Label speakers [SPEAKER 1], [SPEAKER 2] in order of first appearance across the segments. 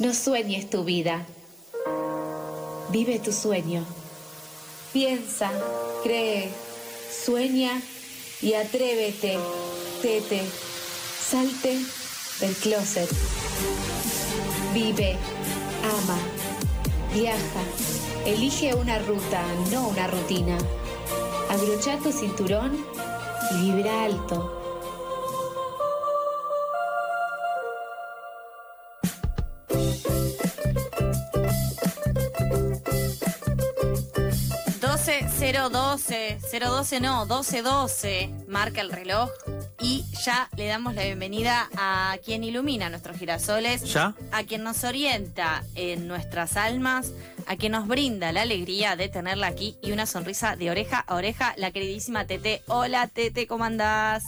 [SPEAKER 1] No sueñes tu vida. Vive tu sueño. Piensa, cree, sueña y atrévete, tete, salte del closet. Vive, ama, viaja, elige una ruta, no una rutina. Abrocha tu cinturón y vibra alto.
[SPEAKER 2] 012, 012 no, 1212, marca el reloj y ya le damos la bienvenida a quien ilumina nuestros girasoles,
[SPEAKER 3] ¿Ya?
[SPEAKER 2] a quien nos orienta en nuestras almas, a quien nos brinda la alegría de tenerla aquí y una sonrisa de oreja a oreja, la queridísima Tete. Hola Tete, ¿cómo andás?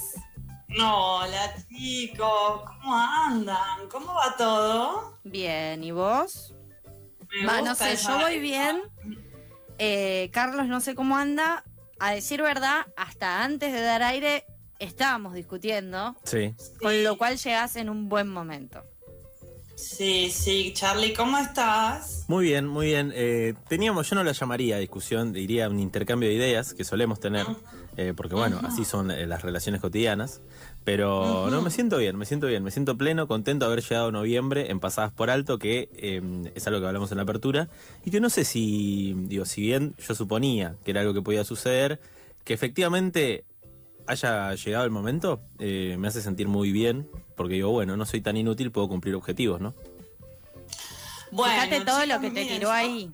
[SPEAKER 4] Hola chicos, ¿cómo andan? ¿Cómo va todo?
[SPEAKER 2] Bien, ¿y vos?
[SPEAKER 4] Me
[SPEAKER 2] Va, no sé, yo voy bien. Eh, Carlos, no sé cómo anda. A decir verdad, hasta antes de dar aire estábamos discutiendo,
[SPEAKER 3] Sí.
[SPEAKER 2] con lo cual llegás en un buen momento.
[SPEAKER 4] Sí, sí, Charlie, ¿cómo estás?
[SPEAKER 3] Muy bien, muy bien. Eh, teníamos, yo no la llamaría discusión, diría un intercambio de ideas que solemos tener, eh, porque bueno, así son eh, las relaciones cotidianas. Pero no, me siento bien, me siento bien, me siento pleno, contento de haber llegado a noviembre en Pasadas por Alto, que eh, es algo que hablamos en la apertura, y que no sé si, digo, si bien yo suponía que era algo que podía suceder, que efectivamente haya llegado el momento, eh, me hace sentir muy bien, porque digo, bueno, no soy tan inútil, puedo cumplir objetivos, ¿no?
[SPEAKER 4] Bueno,
[SPEAKER 2] Fíjate todo
[SPEAKER 4] chicos,
[SPEAKER 2] lo que te
[SPEAKER 4] miren,
[SPEAKER 2] tiró
[SPEAKER 4] yo-
[SPEAKER 2] ahí.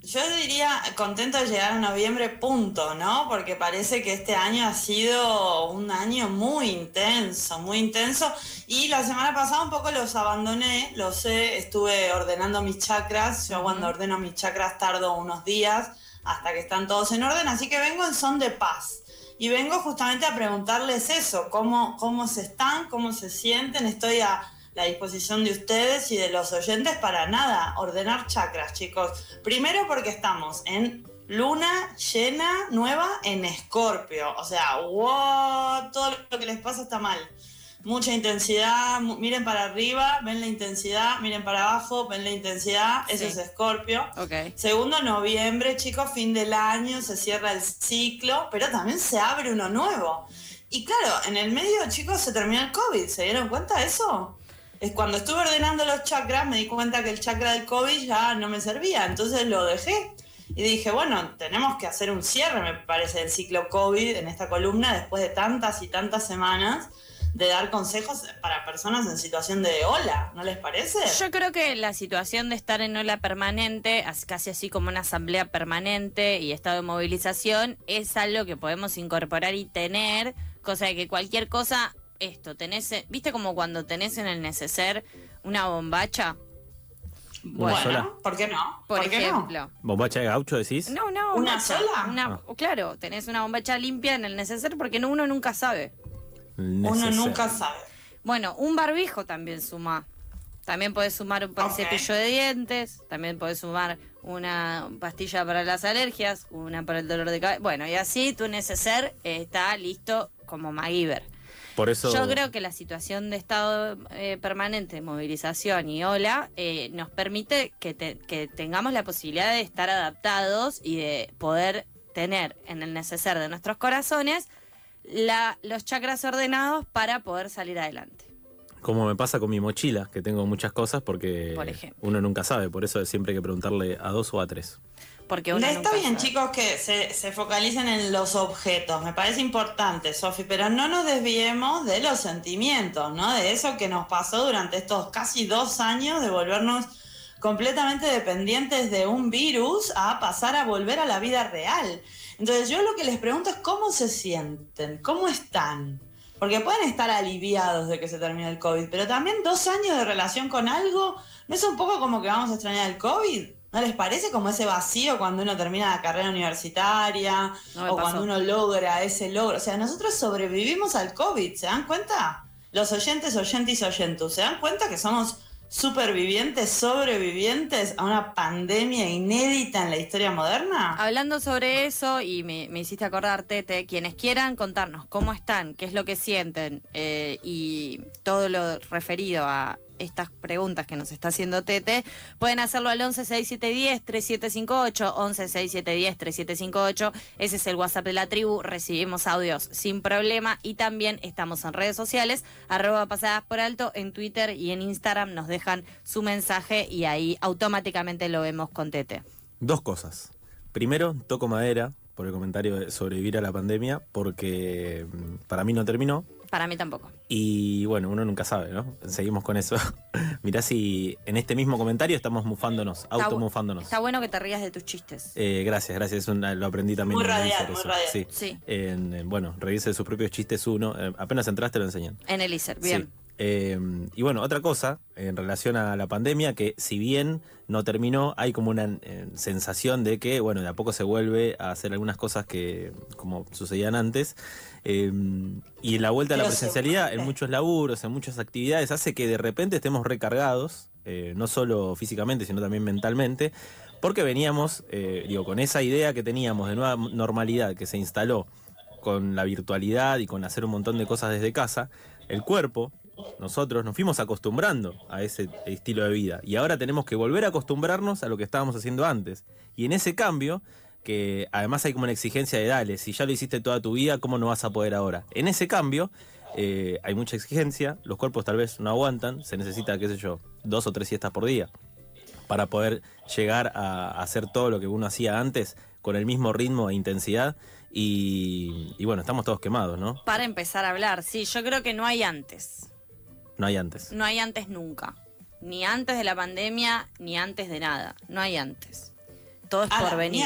[SPEAKER 4] Yo diría contento de llegar a noviembre, punto, ¿no? Porque parece que este año ha sido un año muy intenso, muy intenso. Y la semana pasada un poco los abandoné, lo sé, estuve ordenando mis chakras. Yo cuando ordeno mis chakras tardo unos días hasta que están todos en orden, así que vengo en son de paz. Y vengo justamente a preguntarles eso, cómo, cómo se están, cómo se sienten. Estoy a la disposición de ustedes y de los oyentes para nada, ordenar chakras, chicos. Primero porque estamos en luna llena nueva en Escorpio. O sea, wow, todo lo que les pasa está mal. Mucha intensidad, miren para arriba, ven la intensidad, miren para abajo, ven la intensidad, eso
[SPEAKER 2] Sí.
[SPEAKER 4] es Escorpio.
[SPEAKER 2] Ok.
[SPEAKER 4] Segundo, noviembre, chicos, fin del año, se cierra el ciclo, pero también se abre uno nuevo. Y claro, en el medio, chicos, se terminó el COVID, ¿se dieron cuenta de eso? Es cuando estuve ordenando los chakras, me di cuenta que el chakra del COVID ya no me servía, entonces lo dejé. Y dije, bueno, tenemos que hacer un cierre, me parece, del ciclo COVID en esta columna, después de tantas y tantas semanas de dar consejos para personas en situación de ola, ¿no les parece?
[SPEAKER 2] Yo creo que la situación de estar en ola permanente, as- casi así como una asamblea permanente y estado de movilización, es algo que podemos incorporar y tener, cosa de que cualquier cosa, esto, tenés, eh, ¿viste como cuando tenés en el neceser una bombacha?
[SPEAKER 3] Una
[SPEAKER 4] bueno,
[SPEAKER 3] sola.
[SPEAKER 4] ¿por qué no?
[SPEAKER 2] Por,
[SPEAKER 4] qué no?
[SPEAKER 2] ejemplo.
[SPEAKER 3] ¿Bombacha de gaucho decís?
[SPEAKER 2] No, no,
[SPEAKER 4] ¿Una
[SPEAKER 2] bombacha,
[SPEAKER 4] sola?
[SPEAKER 2] una-
[SPEAKER 3] Ah.
[SPEAKER 2] Claro, tenés una bombacha limpia en el neceser porque no, uno nunca sabe.
[SPEAKER 4] Uno nunca sabe.
[SPEAKER 2] Bueno, un barbijo también suma. También podés sumar un
[SPEAKER 4] Ok.
[SPEAKER 2] cepillo de dientes, también podés sumar una pastilla para las alergias, una para el dolor de cabeza. Bueno, y así tu neceser está listo como MacGyver.
[SPEAKER 3] Por eso.
[SPEAKER 2] Yo creo que la situación de estado eh, permanente, movilización y ola eh, nos permite que, te- que tengamos la posibilidad de estar adaptados y de poder tener en el neceser de nuestros corazones la, los chakras ordenados para poder salir adelante.
[SPEAKER 3] Como me pasa con mi mochila, que tengo muchas cosas porque
[SPEAKER 2] Por
[SPEAKER 3] uno nunca sabe, por eso siempre hay que preguntarle a dos o a tres.
[SPEAKER 2] Porque uno
[SPEAKER 4] Está bien,
[SPEAKER 2] sabe.
[SPEAKER 4] chicos, que se, se focalicen en los objetos. Me parece importante, Sofi, pero no nos desviemos de los sentimientos, ¿no? De eso que nos pasó durante estos casi dos años de volvernos completamente dependientes de un virus a pasar a volver a la vida real. Entonces yo lo que les pregunto es cómo se sienten, cómo están. Porque pueden estar aliviados de que se termine el COVID, pero también dos años de relación con algo, ¿no es un poco como que vamos a extrañar el COVID? ¿No les parece como ese vacío cuando uno termina la carrera universitaria
[SPEAKER 2] No
[SPEAKER 4] o
[SPEAKER 2] pasó.
[SPEAKER 4] cuando uno logra ese logro? O sea, nosotros sobrevivimos al COVID, ¿se dan cuenta? Los oyentes, oyentes y oyentos, ¿se dan cuenta que somos supervivientes, sobrevivientes a una pandemia inédita en la historia moderna?
[SPEAKER 2] Hablando sobre eso, y me, me hiciste acordar, Tete, quienes quieran contarnos cómo están, qué es lo que sienten eh, y todo lo referido a estas preguntas que nos está haciendo Tete, pueden hacerlo al 11 6710 3758, 11 6710 3758. Ese es el WhatsApp de la tribu. Recibimos audios sin problema y también estamos en redes sociales, arroba pasadas por alto, en Twitter y en Instagram nos dejan su mensaje y ahí automáticamente lo vemos con Tete.
[SPEAKER 3] Dos cosas. Primero, toco madera por el comentario de sobrevivir a la pandemia, porque mm, para mí no terminó.
[SPEAKER 2] Para mí tampoco.
[SPEAKER 3] Y bueno, uno nunca sabe, ¿no? Seguimos con eso. Mirá si en este mismo comentario estamos mufándonos, automufándonos.
[SPEAKER 2] Está bueno que te rías de tus chistes.
[SPEAKER 3] Eh, gracias, gracias. Es una- lo aprendí también.
[SPEAKER 4] Muy
[SPEAKER 3] en
[SPEAKER 4] radial, muy
[SPEAKER 3] eso.
[SPEAKER 4] radial.
[SPEAKER 3] Sí.
[SPEAKER 2] Sí.
[SPEAKER 3] En, en, bueno, reírse de sus propios chistes uno. eh, apenas entraste lo enseñan.
[SPEAKER 2] En el ISER, bien.
[SPEAKER 3] Sí. Eh, y bueno, otra cosa en relación a la pandemia, que si bien no terminó, hay como una eh, sensación de que, bueno, de a poco se vuelve a hacer algunas cosas que como sucedían antes. Eh, y la vuelta a la presencialidad en muchos laburos, en muchas actividades, hace que de repente estemos recargados, eh, no solo físicamente, sino también mentalmente, porque veníamos, eh, digo, con esa idea que teníamos de nueva normalidad que se instaló con la virtualidad y con hacer un montón de cosas desde casa, el cuerpo, nosotros nos fuimos acostumbrando a ese estilo de vida y ahora tenemos que volver a acostumbrarnos a lo que estábamos haciendo antes. Y en ese cambio, que además hay como una exigencia de dale, si ya lo hiciste toda tu vida, ¿cómo no vas a poder ahora? En ese cambio eh, hay mucha exigencia, los cuerpos tal vez no aguantan, se necesita, qué sé yo, dos o tres siestas por día para poder llegar a hacer todo lo que uno hacía antes con el mismo ritmo e intensidad. Y, y bueno, estamos todos quemados, ¿no?
[SPEAKER 2] Para empezar a hablar, sí, yo creo que no hay antes.
[SPEAKER 3] No hay antes.
[SPEAKER 2] No hay antes nunca. Ni antes de la pandemia, ni antes de nada. No hay antes. Todo es
[SPEAKER 4] A
[SPEAKER 2] por
[SPEAKER 4] la
[SPEAKER 2] venir.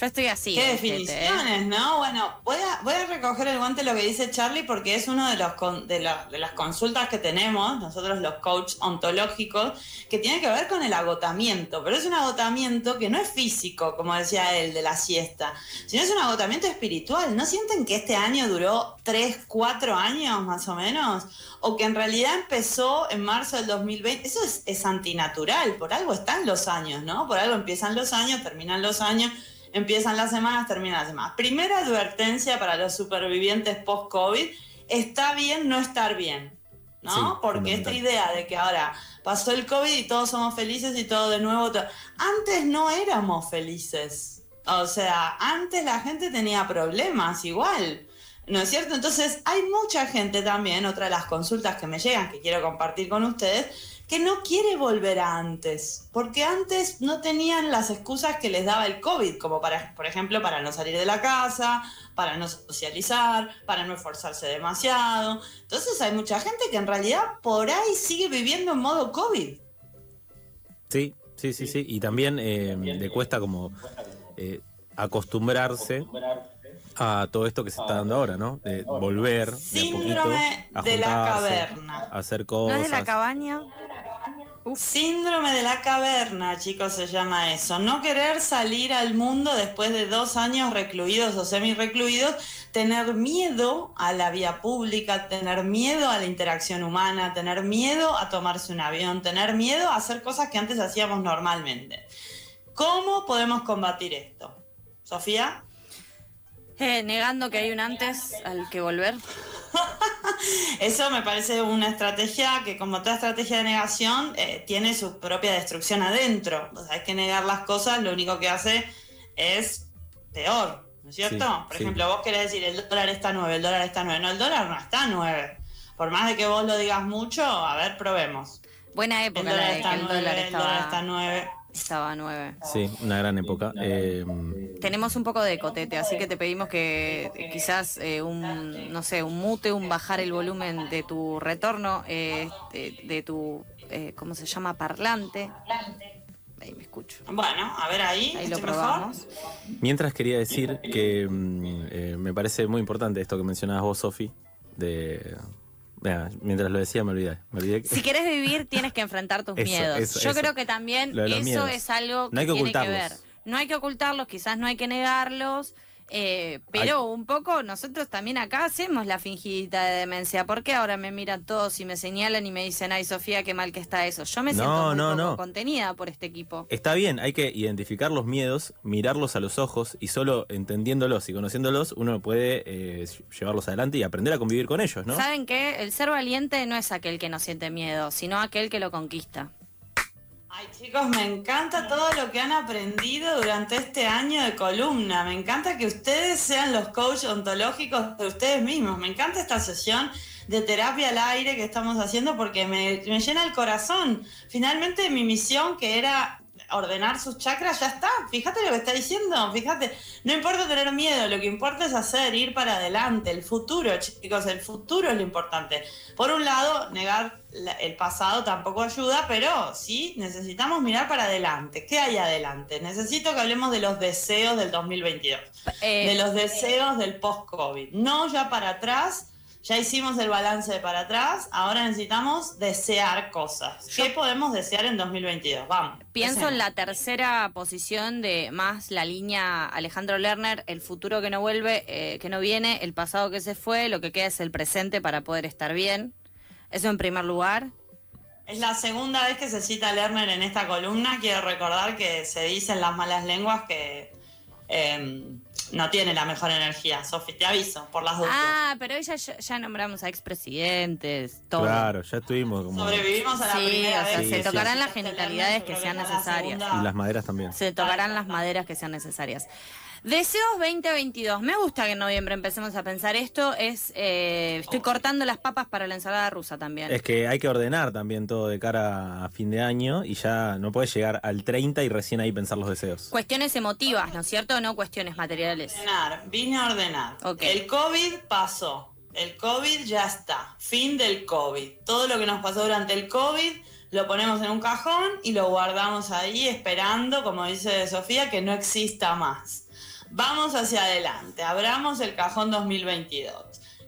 [SPEAKER 2] Yo estoy así.
[SPEAKER 4] Qué definiciones, ¿no? Bueno, voy a, voy a recoger el guante lo que dice Charlie porque es uno de los con- de, la- de las consultas que tenemos, nosotros los coaches ontológicos, que tiene que ver con el agotamiento, pero es un agotamiento que no es físico, como decía él, de la siesta, sino es un agotamiento espiritual. ¿No sienten que este año duró tres, cuatro años más o menos? O que en realidad empezó en marzo del 2020. Eso es, es antinatural, por algo están los años, ¿no? Por algo empiezan los años, terminan los años. Empiezan las semanas, terminan las semanas. Primera advertencia para los supervivientes post-COVID, está bien no estar bien, ¿no?
[SPEAKER 3] Sí,
[SPEAKER 4] Porque esta idea de que ahora pasó el COVID y todos somos felices y todo de nuevo... Antes no éramos felices. O sea, antes la gente tenía problemas igual. ¿No es cierto? Entonces hay mucha gente también, otra de las consultas que me llegan, que quiero compartir con ustedes, que no quiere volver a antes, porque antes no tenían las excusas que les daba el COVID, como para, por ejemplo, para no salir de la casa, para no socializar, para no esforzarse demasiado. Entonces hay mucha gente que en realidad por ahí sigue viviendo en modo COVID.
[SPEAKER 3] Sí, sí, sí, sí. Y también eh, le cuesta como eh, acostumbrarse a todo esto que se está dando ahora, ¿no? De volver de a poquito
[SPEAKER 4] Síndrome de la caverna.
[SPEAKER 3] a hacer
[SPEAKER 2] ¿No
[SPEAKER 3] cosas.
[SPEAKER 2] es de la cabaña?
[SPEAKER 4] Síndrome de la caverna, chicos, se llama eso. No querer salir al mundo después de dos años recluidos o semi-recluidos, tener miedo a la vía pública, tener miedo a la interacción humana, tener miedo a tomarse un avión, tener miedo a hacer cosas que antes hacíamos normalmente. ¿Cómo podemos combatir esto? Sofía.
[SPEAKER 2] Eh, negando que hay un antes al que volver.
[SPEAKER 4] Eso me parece una estrategia que, como toda estrategia de negación, eh, tiene su propia destrucción adentro. O sea, hay que negar las cosas, lo único que hace es peor, ¿no es cierto?
[SPEAKER 3] Sí,
[SPEAKER 4] Por
[SPEAKER 3] sí.
[SPEAKER 4] ejemplo, vos querés decir el dólar está 9, el dólar está 9. No, el dólar no está 9. Por más de que vos lo digas mucho, a ver, probemos.
[SPEAKER 2] Buena
[SPEAKER 4] El
[SPEAKER 2] época la
[SPEAKER 4] dólar
[SPEAKER 2] de que
[SPEAKER 4] está
[SPEAKER 2] el
[SPEAKER 4] 9,
[SPEAKER 2] dólar
[SPEAKER 4] el dólar está
[SPEAKER 2] estaba,
[SPEAKER 4] 9.
[SPEAKER 2] Estaba a 9.
[SPEAKER 3] Sí, una gran época. Eh,
[SPEAKER 2] Tenemos un poco de cotete, así que te pedimos que eh, quizás eh, un, no sé, un mute, un bajar el volumen de tu retorno, eh, de, de tu, eh, ¿cómo se llama? Parlante. Ahí me escucho.
[SPEAKER 4] Bueno, a ver ahí.
[SPEAKER 2] Ahí lo
[SPEAKER 4] ¿estoy mejor?
[SPEAKER 2] probamos.
[SPEAKER 3] mientras quería decir que mm, eh, me parece muy importante esto que mencionabas vos, Sofi, de... Mira, mientras lo decía me olvidé. Me olvidé que-
[SPEAKER 2] Si querés vivir, tienes que enfrentar tus
[SPEAKER 3] Eso,
[SPEAKER 2] miedos.
[SPEAKER 3] eso,
[SPEAKER 2] Yo
[SPEAKER 3] eso.
[SPEAKER 2] creo que también eso
[SPEAKER 3] miedos.
[SPEAKER 2] es algo que,
[SPEAKER 3] No hay que
[SPEAKER 2] tiene que ver. No hay que ocultarlos, quizás no hay que negarlos. Eh, pero un poco nosotros también acá hacemos la fingidita de demencia. ¿Por qué ahora me miran todos y me señalan y me dicen, ay Sofía, qué mal que está eso? Yo me
[SPEAKER 3] No,
[SPEAKER 2] siento muy
[SPEAKER 3] no,
[SPEAKER 2] poco
[SPEAKER 3] no.
[SPEAKER 2] contenida por este equipo.
[SPEAKER 3] Está bien, hay que identificar los miedos, mirarlos a los ojos y solo entendiéndolos y conociéndolos uno puede eh, llevarlos adelante y aprender a convivir con ellos, ¿no?
[SPEAKER 2] ¿Saben qué? El ser valiente no es aquel que no siente miedo, sino aquel que lo conquista.
[SPEAKER 4] Ay chicos, me encanta todo lo que han aprendido durante este año de columna. Me encanta que ustedes sean los coaches ontológicos de ustedes mismos. Me encanta esta sesión de terapia al aire que estamos haciendo porque me, llena el corazón. Finalmente mi misión que era ordenar sus chakras ya está. Fíjate lo que está diciendo. Fíjate, no importa tener miedo, lo que importa es hacer, ir para adelante. El futuro, chicos, el futuro es lo importante. Por un lado, negar el pasado tampoco ayuda, pero sí necesitamos mirar para adelante. ¿Qué hay adelante? Necesito que hablemos de los deseos del 2022,
[SPEAKER 2] Eh,
[SPEAKER 4] de los deseos del post-COVID. No ya para atrás, ya hicimos el balance de para atrás, ahora necesitamos desear cosas. ¿Qué podemos desear en 2022? Vamos.
[SPEAKER 2] Pienso en la tercera posición de más la línea Alejandro Lerner, el futuro que no vuelve, eh, que no viene, el pasado que se fue, lo que queda es el presente para poder estar bien. Eso en primer lugar.
[SPEAKER 4] Es la segunda vez que se cita Lerner en esta columna. Quiero recordar que se dicen las malas lenguas que eh, no tiene la mejor energía. Sofi, te aviso, por las dudas.
[SPEAKER 2] Ah, pero ella ya, ya nombramos a expresidentes, todo.
[SPEAKER 3] Claro, ya estuvimos como...
[SPEAKER 4] Sobrevivimos a la
[SPEAKER 2] Sí,
[SPEAKER 4] primera
[SPEAKER 2] o sea,
[SPEAKER 4] vez.
[SPEAKER 3] se tocarán
[SPEAKER 2] las genitalidades que sean
[SPEAKER 4] la
[SPEAKER 2] necesarias.
[SPEAKER 3] Y las maderas también.
[SPEAKER 2] Se tocarán las maderas que sean necesarias. Deseos 2022. Me gusta que en noviembre empecemos a pensar esto. Es eh, Estoy cortando las papas para la ensalada rusa también.
[SPEAKER 3] Es que hay que ordenar también todo de cara a fin de año y ya no puedes llegar al 30 y recién ahí pensar los deseos.
[SPEAKER 2] Cuestiones emotivas, ¿no es cierto? No cuestiones materiales.
[SPEAKER 4] Ordenar, vine a ordenar. El COVID pasó. El COVID ya está. Fin del COVID. Todo lo que nos pasó durante el COVID lo ponemos en un cajón y lo guardamos ahí esperando, como dice Sofía, que no exista más. Vamos hacia adelante. Abramos el cajón 2022.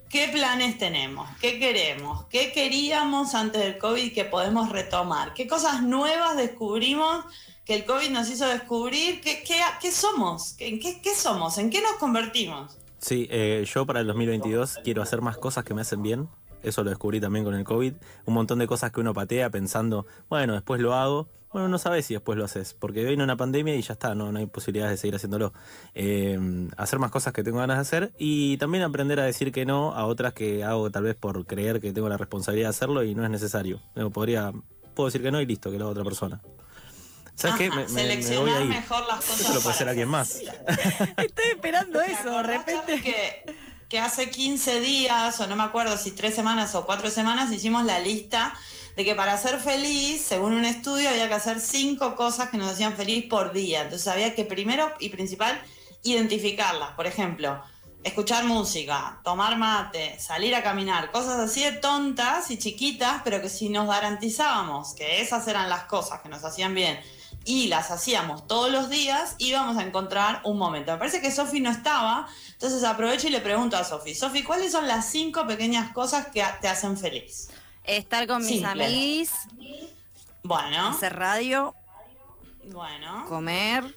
[SPEAKER 4] ¿Qué planes tenemos? ¿Qué queremos? ¿Qué queríamos antes del COVID que podemos retomar? ¿Qué cosas nuevas descubrimos que el COVID nos hizo descubrir? ¿Qué, qué, qué somos? ¿En qué, qué somos? ¿En qué nos convertimos?
[SPEAKER 3] Sí, eh, yo para el 2022 quiero hacer más cosas que me hacen bien. Eso lo descubrí también con el COVID. Un montón de cosas que uno patea pensando, bueno, después lo hago. Bueno, no sabes si después lo haces, porque vino una pandemia y ya está, no, no hay posibilidades de seguir haciéndolo. Eh, hacer más cosas que tengo ganas de hacer y también aprender a decir que no a otras que hago tal vez por creer que tengo la responsabilidad de hacerlo y no es necesario. Yo podría, puedo decir que no y listo, que lo haga otra persona. ¿Sabes qué? Me,
[SPEAKER 4] seleccionar
[SPEAKER 3] voy a ir.
[SPEAKER 4] mejor las cosas.
[SPEAKER 3] Eso lo puede hacer alguien más.
[SPEAKER 2] Estoy esperando
[SPEAKER 4] ¿Te acordás, Charlie, Que, que hace 15 días, o no me acuerdo si tres semanas o cuatro semanas, hicimos la lista de que para ser feliz, según un estudio, había que hacer cinco cosas que nos hacían feliz por día. Entonces había que primero y principal identificarlas. Por ejemplo, escuchar música, tomar mate, salir a caminar, cosas así de tontas y chiquitas, pero que si nos garantizábamos que esas eran las cosas que nos hacían bien y las hacíamos todos los días, íbamos a encontrar un momento. Me parece que Sofi no estaba, entonces aprovecho y le pregunto a Sofi, Sofi, ¿cuáles son las cinco pequeñas cosas que te hacen feliz?
[SPEAKER 2] Estar con mis amigos,
[SPEAKER 4] Bueno,
[SPEAKER 2] hacer radio,
[SPEAKER 4] bueno,
[SPEAKER 2] comer.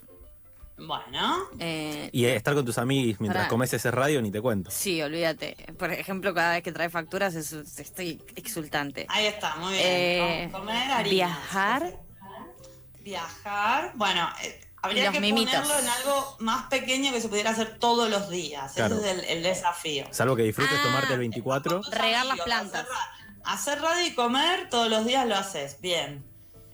[SPEAKER 4] bueno.
[SPEAKER 2] eh,
[SPEAKER 3] Y estar con tus amigos mientras comes ese radio ni te cuento.
[SPEAKER 2] sí, olvídate. Por ejemplo, cada vez que trae facturas es- estoy exultante.
[SPEAKER 4] Ahí está, muy bien.
[SPEAKER 2] Eh,
[SPEAKER 4] Com- Comer harinas.
[SPEAKER 2] viajar.
[SPEAKER 4] Viajar. Bueno, eh, habría que
[SPEAKER 2] mimitos.
[SPEAKER 4] ponerlo en algo más pequeño que se pudiera hacer todos los días.
[SPEAKER 3] Claro.
[SPEAKER 4] Ese es el, el desafío.
[SPEAKER 3] Salvo que disfrutes
[SPEAKER 2] Ah.
[SPEAKER 3] tomarte el 24.
[SPEAKER 2] Regar las plantas.
[SPEAKER 4] Hacer radio y comer todos los días lo haces. Bien.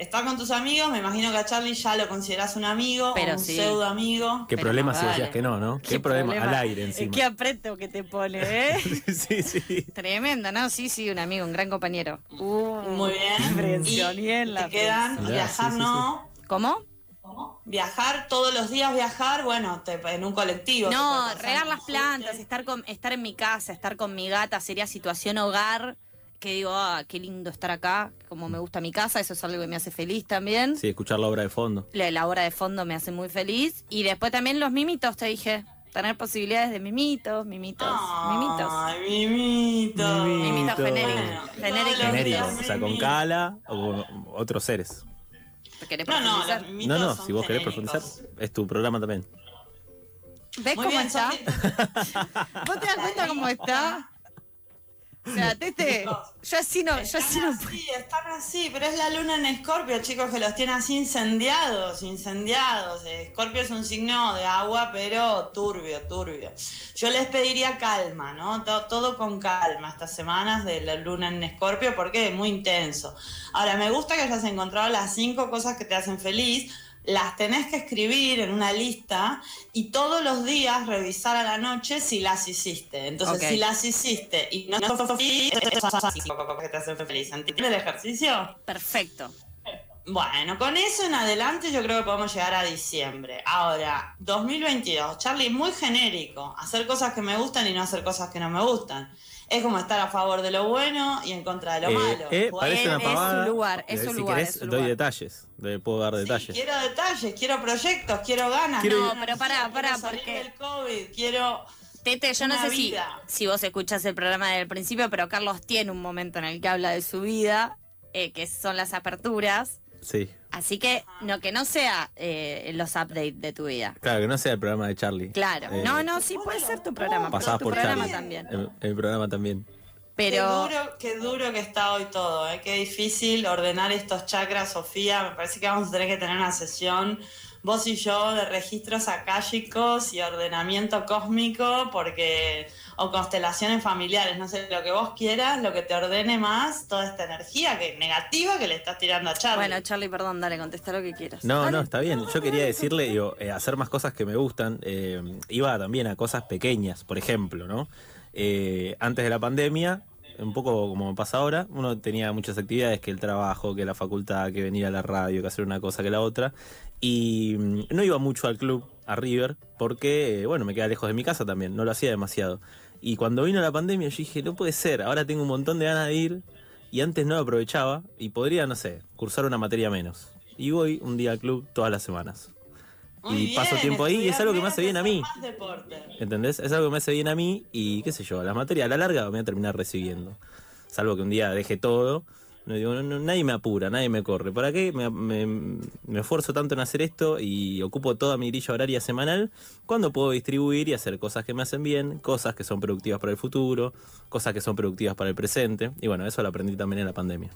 [SPEAKER 4] Estar con tus amigos, me imagino que a Charlie ya lo consideras un amigo
[SPEAKER 2] Pero
[SPEAKER 4] o un
[SPEAKER 2] sí.
[SPEAKER 4] pseudo amigo.
[SPEAKER 3] Qué
[SPEAKER 2] Pero
[SPEAKER 3] problema
[SPEAKER 2] no,
[SPEAKER 3] si decías que no, ¿no? Qué, problema? al aire encima.
[SPEAKER 2] Qué apreto que te pone, ¿eh?
[SPEAKER 3] sí, sí.
[SPEAKER 2] Tremendo, ¿no? Sí, sí, un amigo, un gran compañero. Uh,
[SPEAKER 4] Muy bien.
[SPEAKER 2] presión,
[SPEAKER 4] y
[SPEAKER 2] bien la
[SPEAKER 4] te quedan viajar,
[SPEAKER 3] Sí, sí,
[SPEAKER 4] no.
[SPEAKER 2] ¿Cómo?
[SPEAKER 4] Viajar todos los días, viajar, bueno, te- en un colectivo.
[SPEAKER 2] No, regar las plantas, estar con, estar en mi casa, estar con mi gata, sería situación hogar, que digo, ah, qué lindo estar acá, como me gusta mi casa, eso es algo que me hace feliz también.
[SPEAKER 3] Sí, escuchar la obra de fondo.
[SPEAKER 2] La, la hora de fondo me hace muy feliz. Y después también los mimitos, te dije. Tener posibilidades de mimitos, mimitos, mimitos.
[SPEAKER 4] Ay, mimito.
[SPEAKER 2] Mimitos genéricos. Genéricos.
[SPEAKER 3] Genérico, o sea, con cala o con otros seres.
[SPEAKER 2] ¿Querés
[SPEAKER 4] No, no,
[SPEAKER 2] profundizar?
[SPEAKER 4] los mimitos
[SPEAKER 3] No, no,
[SPEAKER 4] son
[SPEAKER 3] si vos querés
[SPEAKER 4] genéricos.
[SPEAKER 3] profundizar, es tu programa también.
[SPEAKER 2] ¿Ves
[SPEAKER 4] Muy
[SPEAKER 2] cómo
[SPEAKER 4] bien,
[SPEAKER 2] está? ¿Vos te das cuenta cómo está? O sea, Tete, yo así no, yo así no
[SPEAKER 4] así, están así, pero es la luna en Escorpio, chicos, que los tiene así incendiados, incendiados. Escorpio es un signo de agua, pero turbio, turbio. Yo les pediría calma, ¿no? To- Todo, con calma estas semanas de la luna en Escorpio, porque es muy intenso. Ahora, me gusta que hayas encontrado las cinco cosas que te hacen feliz. Las tenés que escribir en una lista y todos los días revisar a la noche si las hiciste. Entonces, si las hiciste y no que te hacen feliz. ¿Entiendes el ejercicio?
[SPEAKER 2] Perfecto.
[SPEAKER 4] Bueno, con eso en adelante yo creo que podemos llegar a diciembre. Ahora, 2022, Charlie, muy genérico. Hacer cosas que me gustan y no hacer cosas que no me gustan. Es como estar a favor de lo bueno y en contra de lo
[SPEAKER 3] Eh,
[SPEAKER 4] malo.
[SPEAKER 3] eh, parece una
[SPEAKER 2] es su
[SPEAKER 3] pavada.
[SPEAKER 2] lugar, es su
[SPEAKER 3] si
[SPEAKER 2] lugar,
[SPEAKER 3] querés,
[SPEAKER 2] es su
[SPEAKER 3] doy
[SPEAKER 2] lugar.
[SPEAKER 3] detalles. de- Puedo dar
[SPEAKER 4] sí,
[SPEAKER 3] detalles.
[SPEAKER 4] quiero detalles, quiero proyectos, quiero ganas.
[SPEAKER 3] Quiero-
[SPEAKER 2] No, pero pará,
[SPEAKER 4] quiero
[SPEAKER 2] pará,
[SPEAKER 4] salir
[SPEAKER 2] porque-
[SPEAKER 4] del COVID, quiero...
[SPEAKER 2] Tete, yo no sé si, si vos escuchás el programa desde el principio, pero Carlos tiene un momento en el que habla de su vida, eh, que son las aperturas.
[SPEAKER 3] Sí.
[SPEAKER 2] Así que no que no sea eh, los updates de tu vida.
[SPEAKER 3] Claro, que no sea el programa de Charlie.
[SPEAKER 2] Claro.
[SPEAKER 3] Eh,
[SPEAKER 2] no, no, sí puede ser tu programa. tu
[SPEAKER 3] por
[SPEAKER 2] programa
[SPEAKER 3] Charlie.
[SPEAKER 2] también.
[SPEAKER 3] El, el programa también.
[SPEAKER 2] Pero
[SPEAKER 4] Qué duro, qué duro que está hoy todo, ¿eh? qué difícil ordenar estos chakras, Sofía. Me parece que vamos a tener que tener una sesión, vos y yo, de registros akáshicos y ordenamiento cósmico, porque o constelaciones familiares, no sé, lo que vos quieras, lo que te ordene más, toda esta energía que negativa que le estás tirando a Charlie.
[SPEAKER 2] bueno, Charlie, perdón, dale, contesta lo que quieras.
[SPEAKER 3] No,
[SPEAKER 2] Dale.
[SPEAKER 3] no, está bien. Yo quería decirle, digo, eh, hacer más cosas que me gustan. eh, iba también a cosas pequeñas, por ejemplo, ¿no? Eh, antes de la pandemia, un poco como pasa ahora, uno tenía muchas actividades, que el trabajo, que la facultad, que venir a la radio, que hacer una cosa, que la otra. Y mm, no iba mucho al club, a River, porque, eh, bueno, me queda lejos de mi casa también, no lo hacía demasiado. Y cuando vino la pandemia, yo dije, no puede ser, ahora tengo un montón de ganas de ir, y antes no lo aprovechaba, y podría, no sé, cursar una materia menos. Y voy un día al club todas las semanas.
[SPEAKER 4] Muy
[SPEAKER 3] y paso
[SPEAKER 4] bien,
[SPEAKER 3] tiempo ahí y es algo que me hace bien a mí. ¿Entendés? Es algo que me hace bien a mí y qué sé yo, las materias a la larga me voy a terminar recibiendo. Salvo que un día deje todo. No digo, no, no, nadie me apura, nadie me corre. ¿Para qué me, me- me esfuerzo tanto en hacer esto y ocupo toda mi grilla horaria semanal cuando puedo distribuir y hacer cosas que me hacen bien, cosas que son productivas para el futuro, cosas que son productivas para el presente? Y bueno, eso lo aprendí también en la pandemia.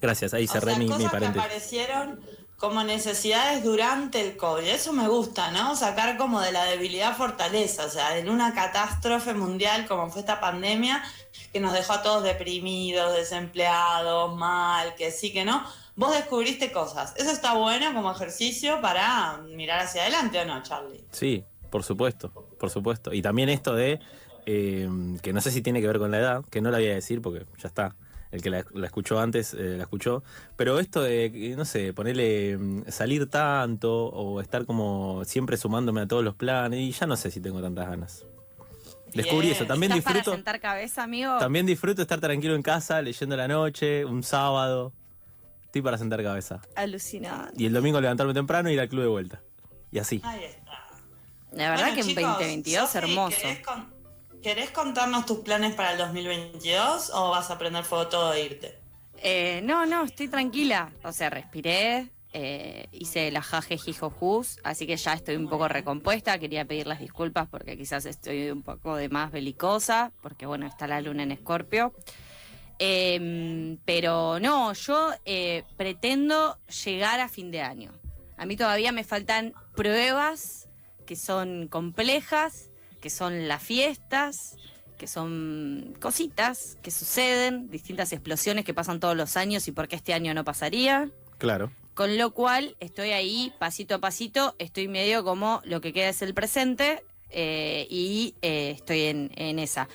[SPEAKER 3] Gracias, ahí
[SPEAKER 4] O
[SPEAKER 3] cerré
[SPEAKER 4] sea,
[SPEAKER 3] mi,
[SPEAKER 4] cosas
[SPEAKER 3] mi
[SPEAKER 4] que
[SPEAKER 3] paréntesis.
[SPEAKER 4] aparecieron como necesidades durante el COVID. Eso me gusta, ¿no? Sacar como de la debilidad fortaleza. O sea, en una catástrofe mundial como fue esta pandemia, que nos dejó a todos deprimidos, desempleados, mal, que sí, que no. Vos descubriste cosas. Eso está bueno como ejercicio para mirar hacia adelante, ¿o no, Charlie?
[SPEAKER 3] Sí, por supuesto, por supuesto. Y también esto de, eh, que no sé si tiene que ver con la edad, que no la voy a decir porque ya está. El que la, la escuchó antes eh, la escuchó. Pero esto de, que, no sé, ponerle mm, salir tanto o estar como siempre sumándome a todos los planes y ya no sé si tengo tantas ganas. Descubrí
[SPEAKER 4] Bien.
[SPEAKER 3] eso. También
[SPEAKER 2] ¿Estás para
[SPEAKER 3] disfruto,
[SPEAKER 2] sentar cabeza, amigo?
[SPEAKER 3] también disfruto estar tranquilo en casa, leyendo la noche, un sábado. Estoy para sentar cabeza.
[SPEAKER 2] Alucinante.
[SPEAKER 3] Y el domingo levantarme temprano y ir al club de vuelta. Y así.
[SPEAKER 4] Ahí está.
[SPEAKER 2] La verdad
[SPEAKER 4] Bueno,
[SPEAKER 2] que en
[SPEAKER 4] chicos,
[SPEAKER 2] 2022
[SPEAKER 4] Sofi,
[SPEAKER 2] hermoso.
[SPEAKER 4] ¿querés, con- querés contarnos tus planes para el 2022 o vas a prender fuego todo e irte?
[SPEAKER 2] Eh, no, no, estoy tranquila. O sea, respiré, eh, hice la jaje jijojus, así que ya estoy un poco recompuesta. Quería pedir las disculpas porque quizás estoy un poco de más belicosa, porque bueno, está la luna en Escorpio. Eh, pero no, yo eh, pretendo llegar a fin de año. A mí todavía me faltan pruebas que son complejas, que son las fiestas, que son cositas que suceden, distintas explosiones que pasan todos los años y por qué este año no pasaría.
[SPEAKER 3] Claro.
[SPEAKER 2] Con lo cual estoy ahí pasito a pasito, estoy medio como lo que queda es el presente eh, y eh, estoy en, en esa.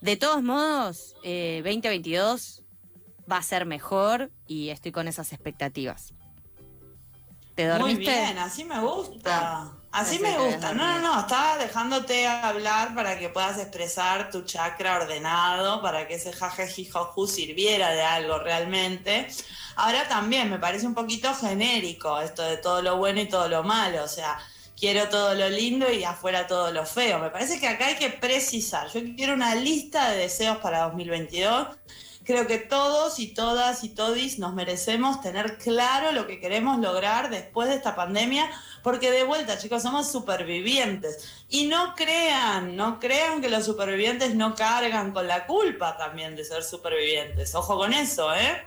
[SPEAKER 2] De todos modos, eh, 2022 va a ser mejor y estoy con esas expectativas. ¿Te dormiste?
[SPEAKER 4] Muy bien, así me gusta. Así me gusta. No, no, no, estaba dejándote hablar para que puedas expresar tu chakra ordenado, para que ese jajejijoju sirviera de algo realmente. Ahora también me parece un poquito genérico esto de todo lo bueno y todo lo malo, o sea, quiero todo lo lindo y afuera todo lo feo. Me parece que acá hay que precisar. Yo quiero una lista de deseos para 2022 que creo que todos y todas y todis nos merecemos tener claro lo que queremos lograr después de esta pandemia, porque de vuelta, chicos, somos supervivientes. Y no crean, no crean que los supervivientes no cargan con la culpa también de ser supervivientes. Ojo con eso, ¿eh?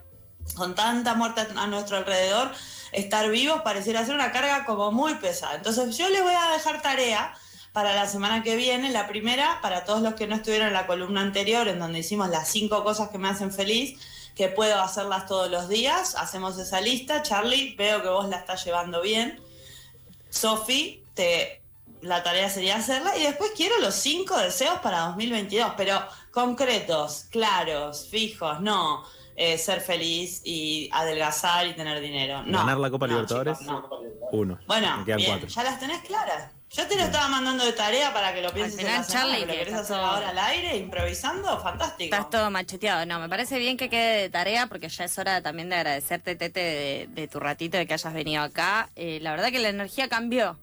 [SPEAKER 4] Con tanta muerte a nuestro alrededor, estar vivos pareciera ser una carga como muy pesada. Entonces yo les voy a dejar tarea para la semana que viene. La primera, para todos los que no estuvieron en la columna anterior, en donde hicimos las cinco cosas que me hacen feliz, que puedo hacerlas todos los días. Hacemos esa lista. Charlie, veo que vos la estás llevando bien. Sofi, te la tarea sería hacerla y después quiero los cinco deseos para 2022, pero concretos, claros, fijos, no eh, ser feliz y adelgazar y tener dinero. No,
[SPEAKER 3] ¿Ganar la Copa Libertadores? Uno.
[SPEAKER 4] Bueno, bien, ya las tenés claras. Yo te lo estaba mandando de tarea para que lo pienses en la semana, Charlie, ¿lo querés hacer ahora al aire, improvisando? Fantástico.
[SPEAKER 2] Estás todo macheteado. No, me parece bien que quede de tarea porque ya es hora también de agradecerte, Tete, de, tu ratito, de que hayas venido acá. Eh, la verdad que la energía cambió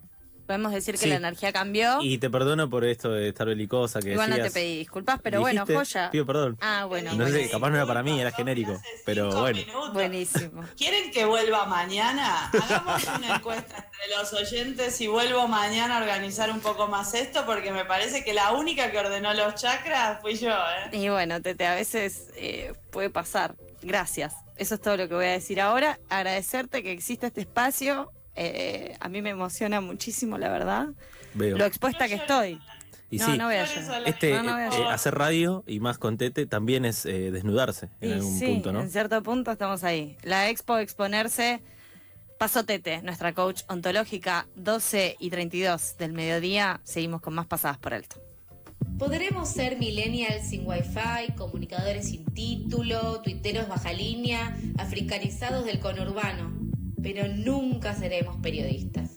[SPEAKER 2] podemos decir que la energía cambió.
[SPEAKER 3] Y te perdono por esto de estar belicosa que
[SPEAKER 2] Igual no te pedí disculpas, pero bueno, joya.
[SPEAKER 3] Pido perdón.
[SPEAKER 2] Ah, bueno.
[SPEAKER 3] No sé, capaz no era para mí, era genérico, pero bueno.
[SPEAKER 2] Buenísimo.
[SPEAKER 4] ¿Quieren que vuelva mañana? Hagamos una encuesta entre los oyentes y vuelvo mañana a organizar un poco más esto, porque me parece que la única que ordenó los chakras fui yo, ¿eh?
[SPEAKER 2] Y bueno, Tete, a veces eh, puede pasar. Gracias. Eso es todo lo que voy a decir ahora. Agradecerte que exista este espacio eh, a mí me emociona muchísimo, la verdad, lo expuesta que estoy.
[SPEAKER 3] Y no, sí, no voy a este, eh, hacer radio y más con Tete también es eh, desnudarse en algún punto, ¿no?
[SPEAKER 2] En cierto punto estamos ahí. La expo exponerse, pasó Tete, nuestra coach ontológica, 12 y 32 del mediodía. Seguimos con más pasadas por alto.
[SPEAKER 1] Podremos ser millennials sin wifi, comunicadores sin título, tuiteros baja línea, africanizados del conurbano pero nunca seremos periodistas.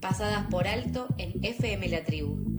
[SPEAKER 1] Pasadas por alto en FM La Tribu.